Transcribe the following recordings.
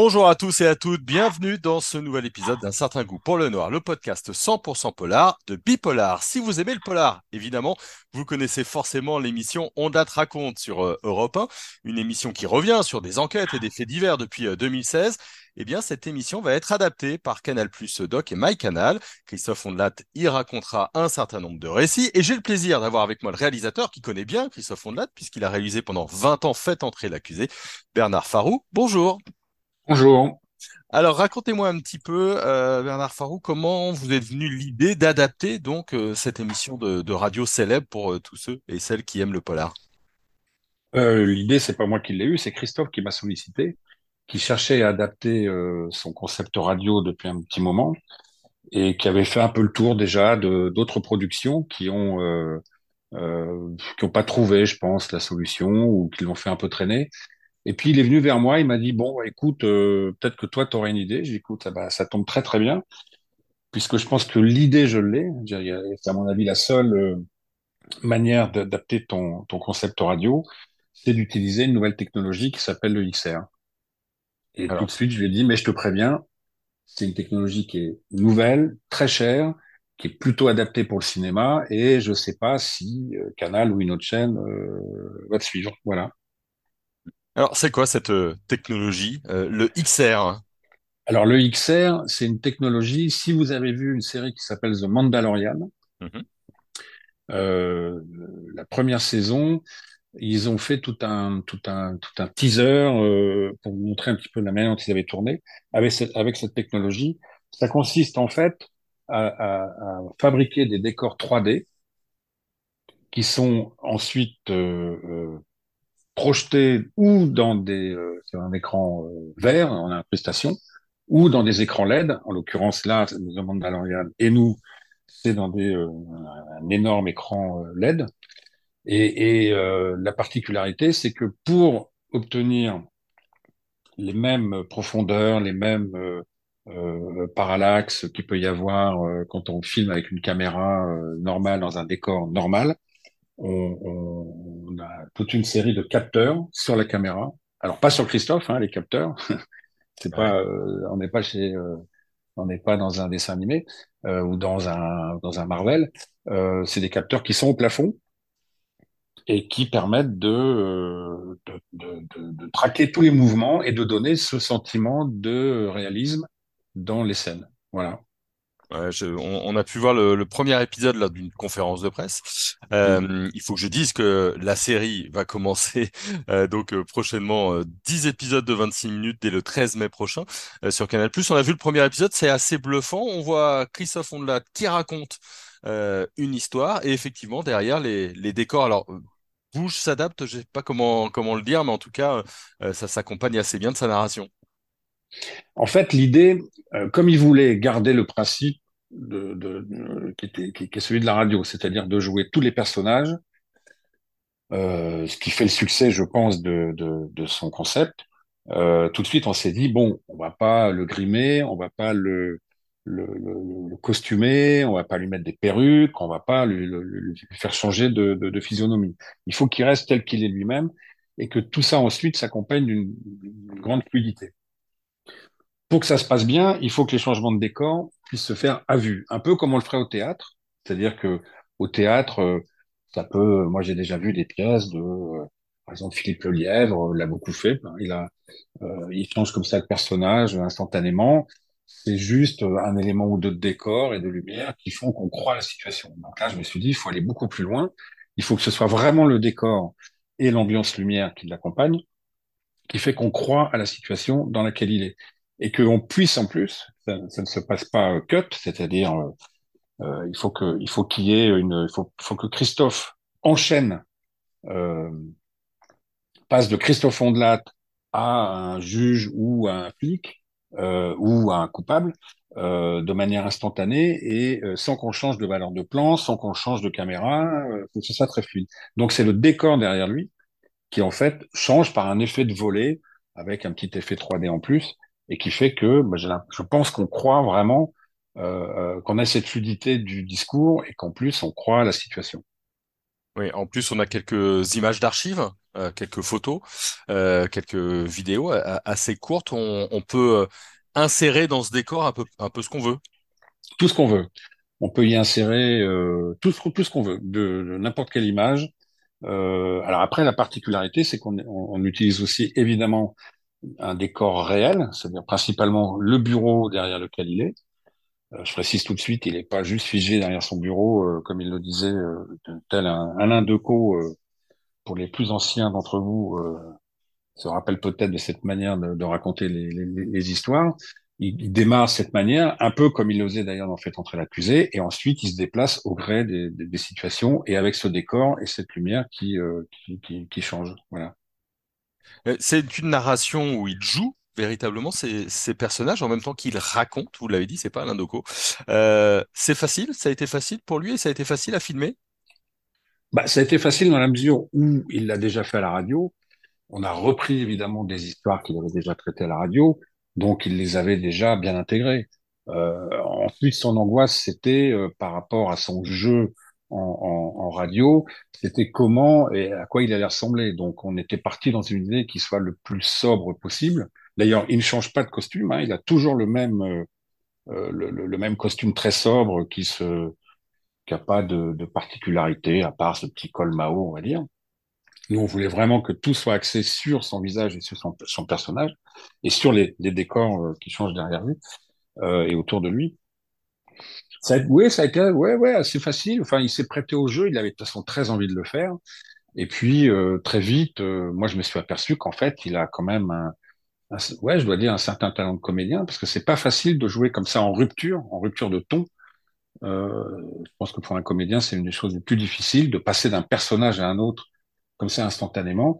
Bonjour à tous et à toutes, bienvenue dans ce nouvel épisode d'un certain goût pour le noir, le podcast 100% polar de Bipolar. Si vous aimez le polar, évidemment, vous connaissez forcément l'émission On date raconte sur euh, Europe 1, une émission qui revient sur des enquêtes et des faits divers depuis 2016. Euh, eh bien, cette émission va être adaptée par Canal Plus Doc et MyCanal. Christophe Ondelat y racontera un certain nombre de récits et j'ai le plaisir d'avoir avec moi le réalisateur qui connaît bien Christophe Ondelat puisqu'il a réalisé pendant 20 ans Fait entrer l'accusé, Bernard Farou. Bonjour. Bonjour. Alors, racontez-moi un petit peu, euh, Bernard Farou, comment vous êtes venu l'idée d'adapter donc euh, cette émission de, radio célèbre pour euh, tous ceux et celles qui aiment le polar? l'idée, c'est pas moi qui l'ai eu, c'est Christophe qui m'a sollicité, qui cherchait à adapter son concept radio depuis un petit moment et qui avait fait un peu le tour déjà de d'autres productions qui ont qui ont pas trouvé, je pense, la solution ou qui l'ont fait un peu traîner. Et puis il est venu vers moi, il m'a dit bon, bah, écoute, euh, peut-être que toi tu aurais une idée. J'ai dit écoute, ça, bah, ça tombe très très bien, puisque je pense que l'idée je l'ai. C'est à mon avis la seule euh, manière d'adapter ton, ton concept radio, c'est d'utiliser une nouvelle technologie qui s'appelle le XR. Et tout de suite je lui ai dit mais je te préviens, c'est une technologie qui est nouvelle, très chère, qui est plutôt adaptée pour le cinéma, et je sais pas si euh, Canal ou une autre chaîne va te suivre. Voilà. Alors, c'est quoi cette euh, technologie, euh, le XR? Alors, le XR, c'est une technologie. Si vous avez vu une série qui s'appelle The Mandalorian, mhm. euh, la première saison, ils ont fait tout un, tout un, tout un teaser pour vous montrer un petit peu la manière dont ils avaient tourné avec cette, avec cette technologie. Ça consiste en fait à, à fabriquer des décors 3D qui sont ensuite euh, projeté ou dans des euh, sur un écran euh, vert en incrustation ou dans des écrans LED. En l'occurrence là, nous demande Valorian et nous, c'est dans des euh, un énorme écran LED. Et, et la particularité, c'est que pour obtenir les mêmes profondeurs, les mêmes euh, parallaxes qu'il peut y avoir quand on filme avec une caméra normale dans un décor normal, on, toute une série de capteurs sur la caméra. Alors pas sur Christophe, hein, les capteurs. c'est pas, euh, on n'est pas chez, euh, on n'est pas dans un dessin animé euh, ou dans un dans un Marvel. c'est des capteurs qui sont au plafond et qui permettent de de, de, de, de traquer tous les mouvements et de donner ce sentiment de réalisme dans les scènes. Voilà. Ouais, je, on, on, a pu voir le, le premier épisode là d'une conférence de presse. Euh, il faut que je dise que la série va commencer euh, donc euh, prochainement 10 euh, épisodes de 26 minutes dès le 13 mai prochain sur Canal+. On a vu le premier épisode, c'est assez bluffant. On voit Christophe Ondelat qui raconte une histoire et effectivement derrière les, les décors. Alors bouge, s'adapte, je sais pas comment comment le dire, mais en tout cas ça s'accompagne assez bien de sa narration. En fait, l'idée, euh, comme il voulait garder le principe de, de, qui, était, qui, est celui de la radio, c'est-à-dire de jouer tous les personnages, euh, ce qui fait le succès, je pense, de, de son concept. Euh, tout de suite, on s'est dit bon, on va pas le grimer, on va pas le, le, le, costumer, on va pas lui mettre des perruques, on va pas lui, faire changer de, de, physionomie. Il faut qu'il reste tel qu'il est lui-même et que tout ça ensuite s'accompagne d'une grande fluidité pour que ça se passe bien, il faut que les changements de décor puissent se faire à vue, un peu comme on le ferait au théâtre. C'est-à-dire que au théâtre, euh, ça peut. Moi, j'ai déjà vu des pièces de, euh, par exemple, Philippe Lelièvre l'a beaucoup fait. Il a, euh, il change comme ça le personnage instantanément. C'est juste un élément ou deux de décor et de lumière qui font qu'on croit à la situation. Donc là, je me suis dit, il faut aller beaucoup plus loin. Il faut que ce soit vraiment le décor et l'ambiance lumière qui l'accompagnent, qui fait qu'on croit à la situation dans laquelle il est et qu'on puisse en plus, ça, ne se passe pas cut, c'est-à-dire euh, euh, il faut que il faut qu'il y ait une, il faut, faut que Christophe enchaîne, euh, passe de Christophe Ondelat à un juge ou à un flic euh, ou à un coupable euh, de manière instantanée et euh, sans qu'on change de valeur de plan, sans qu'on change de caméra, euh, faut que ce soit très fluide. Donc c'est le décor derrière lui qui en fait change par un effet de volet avec un petit effet 3D en plus et qui fait que bah, je pense qu'on croit vraiment euh, euh, qu'on a cette fluidité du discours et qu'en plus on croit à la situation. Oui, en plus, on a quelques images d'archives, euh, quelques photos, euh, quelques vidéos assez courtes. On, on peut insérer dans ce décor un peu, un peu ce qu'on veut. Tout ce qu'on veut. On peut y insérer tout ce, tout ce qu'on veut, de, de n'importe quelle image. Alors après, la particularité, c'est qu'on on, on utilise aussi évidemment un décor réel, c'est-à-dire principalement le bureau derrière lequel il est. Euh, je précise tout de suite, il n'est pas juste figé derrière son bureau, euh, comme il le disait, euh, tel un Alain Decaux, euh, pour les plus anciens d'entre vous, euh, se rappellent peut-être de cette manière de, de raconter les, les, les histoires. Il, il, démarre cette manière, un peu comme il faisait d'ailleurs dans Fait entrer l'accusé, et ensuite il se déplace au gré des, des, des, situations et avec ce décor et cette lumière qui, euh, qui, qui, qui change. Voilà. Euh, C'est une narration où il joue véritablement ces, personnages en même temps qu'il raconte. Vous l'avez dit, c'est pas Alain Decaux. Euh, c'est facile, ça a été facile pour lui et ça a été facile à filmer? Bah, ça a été facile dans la mesure où il l'a déjà fait à la radio. On a repris évidemment des histoires qu'il avait déjà traitées à la radio, donc il les avait déjà bien intégrées. Euh, ensuite, son angoisse, c'était par rapport à son jeu en, en, en radio, c'était comment et à quoi il allait ressembler. Donc, on était parti dans une idée qui soit le plus sobre possible. D'ailleurs, il ne change pas de costume, hein, il a toujours le même euh, euh le, le, même costume très sobre qui se qui a pas de, de particularité à part ce petit col Mao, on va dire. Nous, on voulait vraiment que tout soit axé sur son visage et sur son, son personnage et sur les, les décors euh, qui changent derrière lui euh, et autour de lui. Ça oui, ça a été ouais, ouais, assez facile. Enfin, il s'est prêté au jeu. Il avait de toute façon très envie de le faire. Et puis euh, très vite, euh, moi, je me suis aperçu qu'en fait, il a quand même un, un, ouais, je dois dire un certain talent de comédien parce que c'est pas facile de jouer comme ça en rupture, en rupture de ton. Euh, je pense que pour un comédien, c'est une des choses les plus difficiles de passer d'un personnage à un autre comme ça instantanément.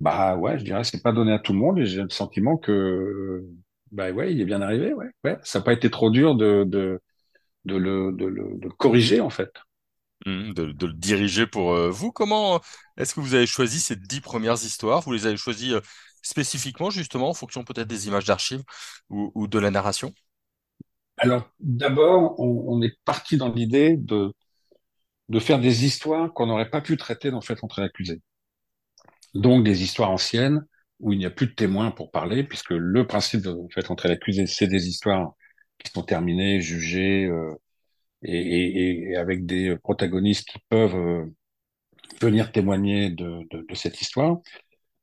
Bah ouais, je dirais c'est pas donné à tout le monde et j'ai le sentiment que bah ouais, il est bien arrivé, ouais, ouais. Ça n'a pas été trop dur de de de le de le, de le corriger en fait. Mmh, de, de, le diriger pour euh, vous. Comment est-ce que vous avez choisi ces dix premières histoires? Vous les avez choisies euh, spécifiquement justement en fonction peut-être des images d'archives ou, ou, de la narration? Alors d'abord, on, on, est parti dans l'idée de de faire des histoires qu'on n'aurait pas pu traiter dans Fait entrer l'accusé. Donc des histoires anciennes où il n'y a plus de témoins pour parler, puisque le principe de Fait entrer l'accusé, c'est des histoires qui sont terminées, jugées, euh, et, avec des protagonistes qui peuvent euh, venir témoigner de, cette histoire.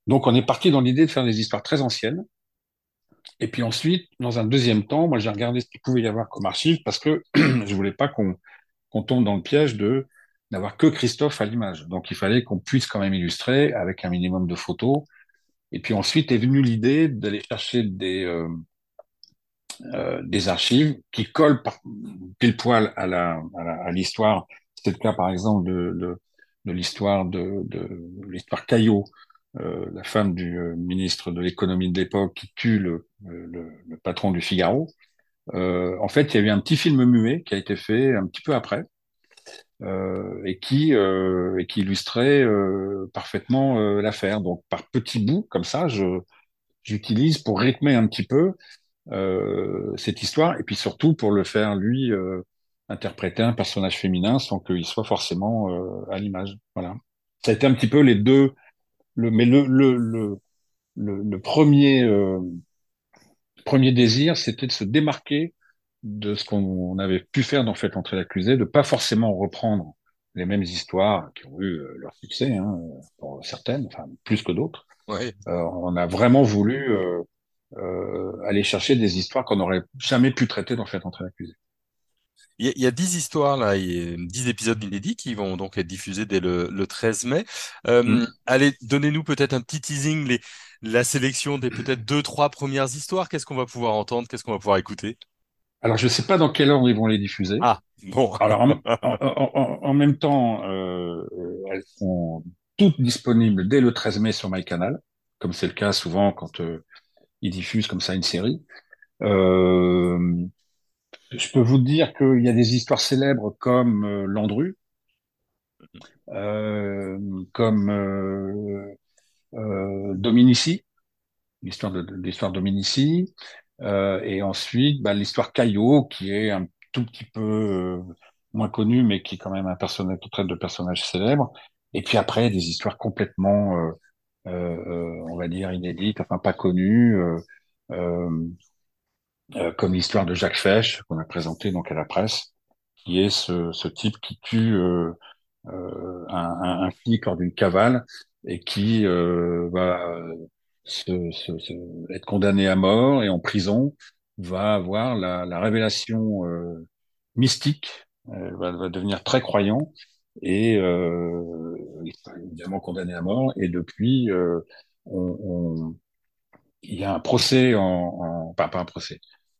Donc on est parti dans l'idée de faire des histoires très anciennes. Et puis ensuite, dans un deuxième temps, moi j'ai regardé ce qu'il pouvait y avoir comme archives parce que je voulais pas qu'on qu'on tombe dans le piège de d'avoir que Christophe à l'image. Donc il fallait qu'on puisse quand même illustrer avec un minimum de photos. Et puis ensuite est venue l'idée d'aller chercher des euh, euh, des archives qui collent pile poil à la à l'histoire. C'est le cas par exemple de l'histoire de, de l'histoire Caillot, euh, la femme du euh, ministre de l'économie de l'époque qui tue le, patron du Figaro. En fait, il y a eu un petit film muet qui a été fait un petit peu après et qui et qui illustrait parfaitement l'affaire. Donc, par petits bouts comme ça, je j'utilise pour rythmer un petit peu cette histoire et puis surtout pour le faire lui interpréter un personnage féminin sans qu'il soit forcément à l'image. Voilà. Ça a été un petit peu les deux le, mais le, le, le, le, premier, euh, premier désir, c'était de se démarquer de ce qu'on avait pu faire dans Fait entrer l'accusé, de pas forcément reprendre les mêmes histoires qui ont eu euh, leur succès, hein, pour certaines, enfin plus que d'autres. Euh, on a vraiment voulu euh, euh, aller chercher des histoires qu'on n'aurait jamais pu traiter dans Fait entrer l'accusé. Il y, a, 10 histoires là, a 10 épisodes inédits qui vont donc être diffusés dès le, le 13 mai. Euh, mmh. Allez, donnez-nous peut-être un petit teasing, les, la sélection des peut-être deux, trois premières histoires. Qu'est-ce qu'on va pouvoir entendre? Qu'est-ce qu'on va pouvoir écouter? Alors, je ne sais pas dans quel ordre ils vont les diffuser. Ah, bon. Alors, en, en, en, en même temps, euh, elles sont toutes disponibles dès le 13 mai sur MyCanal, comme c'est le cas souvent quand euh, ils diffusent comme ça une série. Euh, je peux vous dire qu'il y a des histoires célèbres comme euh, Landru, euh, comme euh, euh, Dominici, l'histoire de, l'histoire Dominici, euh, et ensuite bah, l'histoire Caillot, qui est un tout petit peu moins connue, mais qui est quand même un personnage qui traite de personnages célèbres. Et puis après, des histoires complètement, on va dire, inédites, enfin pas connues, comme l'histoire de Jacques Fesch, qu'on a présenté donc à la presse, qui est ce, ce type qui tue un, un, un, flic lors d'une cavale et qui va se, se, se, être condamné à mort et en prison va avoir la, la révélation euh, mystique, euh, va, va, devenir très croyant et euh, il sera évidemment condamné à mort. Et depuis, euh, il y a un procès en, pas, pas un procès,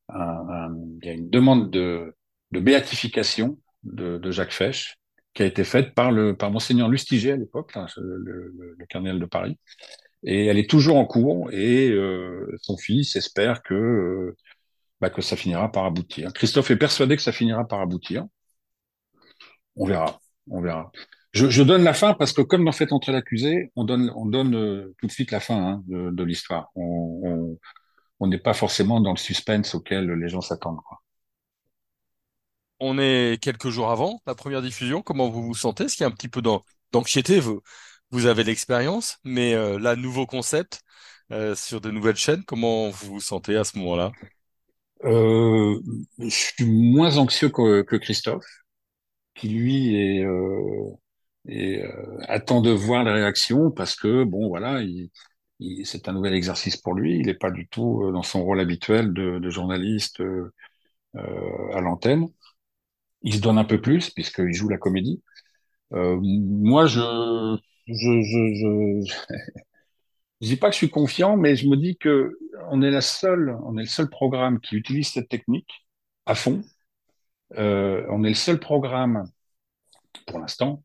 il y a une demande de, béatification de, Jacques Fesch qui a été faite par le par monseigneur Lustiger à l'époque, le, le, le, cardinal de Paris, et elle est toujours en cours et euh, son fils espère que euh, bah, que ça finira par aboutir. Christophe est persuadé que ça finira par aboutir. On verra, on verra. Je, je donne la fin parce que comme dans Fait entrer l'accusé, on donne on donne euh, tout de suite la fin hein, de, de l'histoire. On on n'est pas forcément dans le suspense auquel les gens s'attendent. On est quelques jours avant la première diffusion. Comment vous vous sentez? Est-ce qu'il y a un petit peu d'anxiété? Vous, vous avez l'expérience, mais euh, là, nouveau concept euh, sur de nouvelles chaînes, comment vous vous sentez à ce moment-là? Euh, Je suis moins anxieux que, que Christophe, qui lui est, euh, est euh, attend de voir les réactions parce que bon, voilà, il, il, c'est un nouvel exercice pour lui. Il n'est pas du tout dans son rôle habituel de, journaliste à l'antenne. Il se donne un peu plus puisqu'il joue la comédie. moi, je je, je, je, je dis pas que je suis confiant, mais je me dis que on est la seule, on est le seul programme qui utilise cette technique à fond. Euh, on est le seul programme, pour l'instant,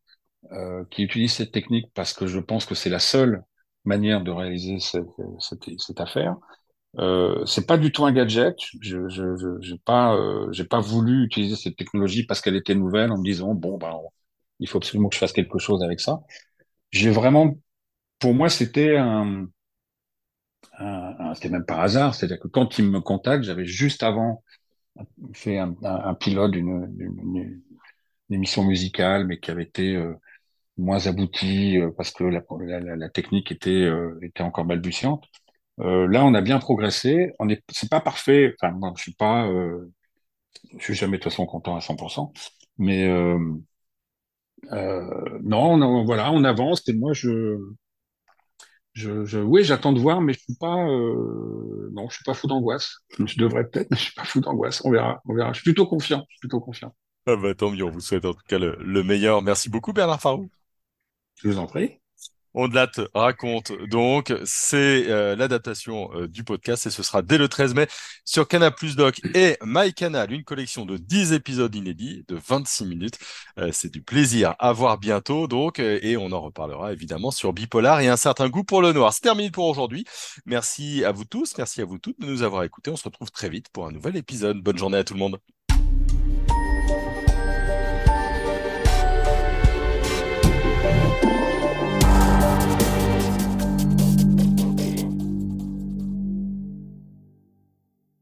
euh, qui utilise cette technique parce que je pense que c'est la seule manière de réaliser cette, cette, cette affaire. Euh, c'est pas du tout un gadget. Je, je, je j'ai pas, euh, j'ai pas voulu utiliser cette technologie parce qu'elle était nouvelle en me disant bon ben, il faut absolument que je fasse quelque chose avec ça j'ai vraiment, pour moi, c'était un, un, c'était même par hasard, c'est-à-dire que quand il me contacte, j'avais juste avant fait un, un, pilote d'une émission musicale, mais qui avait été euh, moins abouti euh, parce que la, technique était euh, était encore balbutiante. là, on a bien progressé. On est, c'est pas parfait. Enfin, je suis pas, je suis jamais de toute façon content à 100%, mais euh, non, on, voilà, on avance et moi je, je, oui, j'attends de voir, mais je suis pas, euh, non, je suis pas fou d'angoisse. Je devrais peut-être, mais je suis pas fou d'angoisse. On verra, on verra. Je suis plutôt confiant, je suis plutôt confiant. Ah bah tant mieux, on vous souhaite en tout cas le, le meilleur. Merci beaucoup Bernard Farou. Je vous en prie. On te raconte donc, c'est euh, l'adaptation euh, du podcast et ce sera dès le 13 mai sur Canal Plus Doc et MyCanal, une collection de 10 épisodes inédits de 26 minutes. Euh, c'est du plaisir à voir bientôt donc et on en reparlera évidemment sur Bipolar et un certain goût pour le noir. C'est terminé pour aujourd'hui. Merci à vous tous, merci à vous toutes de nous avoir écoutés. On se retrouve très vite pour un nouvel épisode. Bonne journée à tout le monde.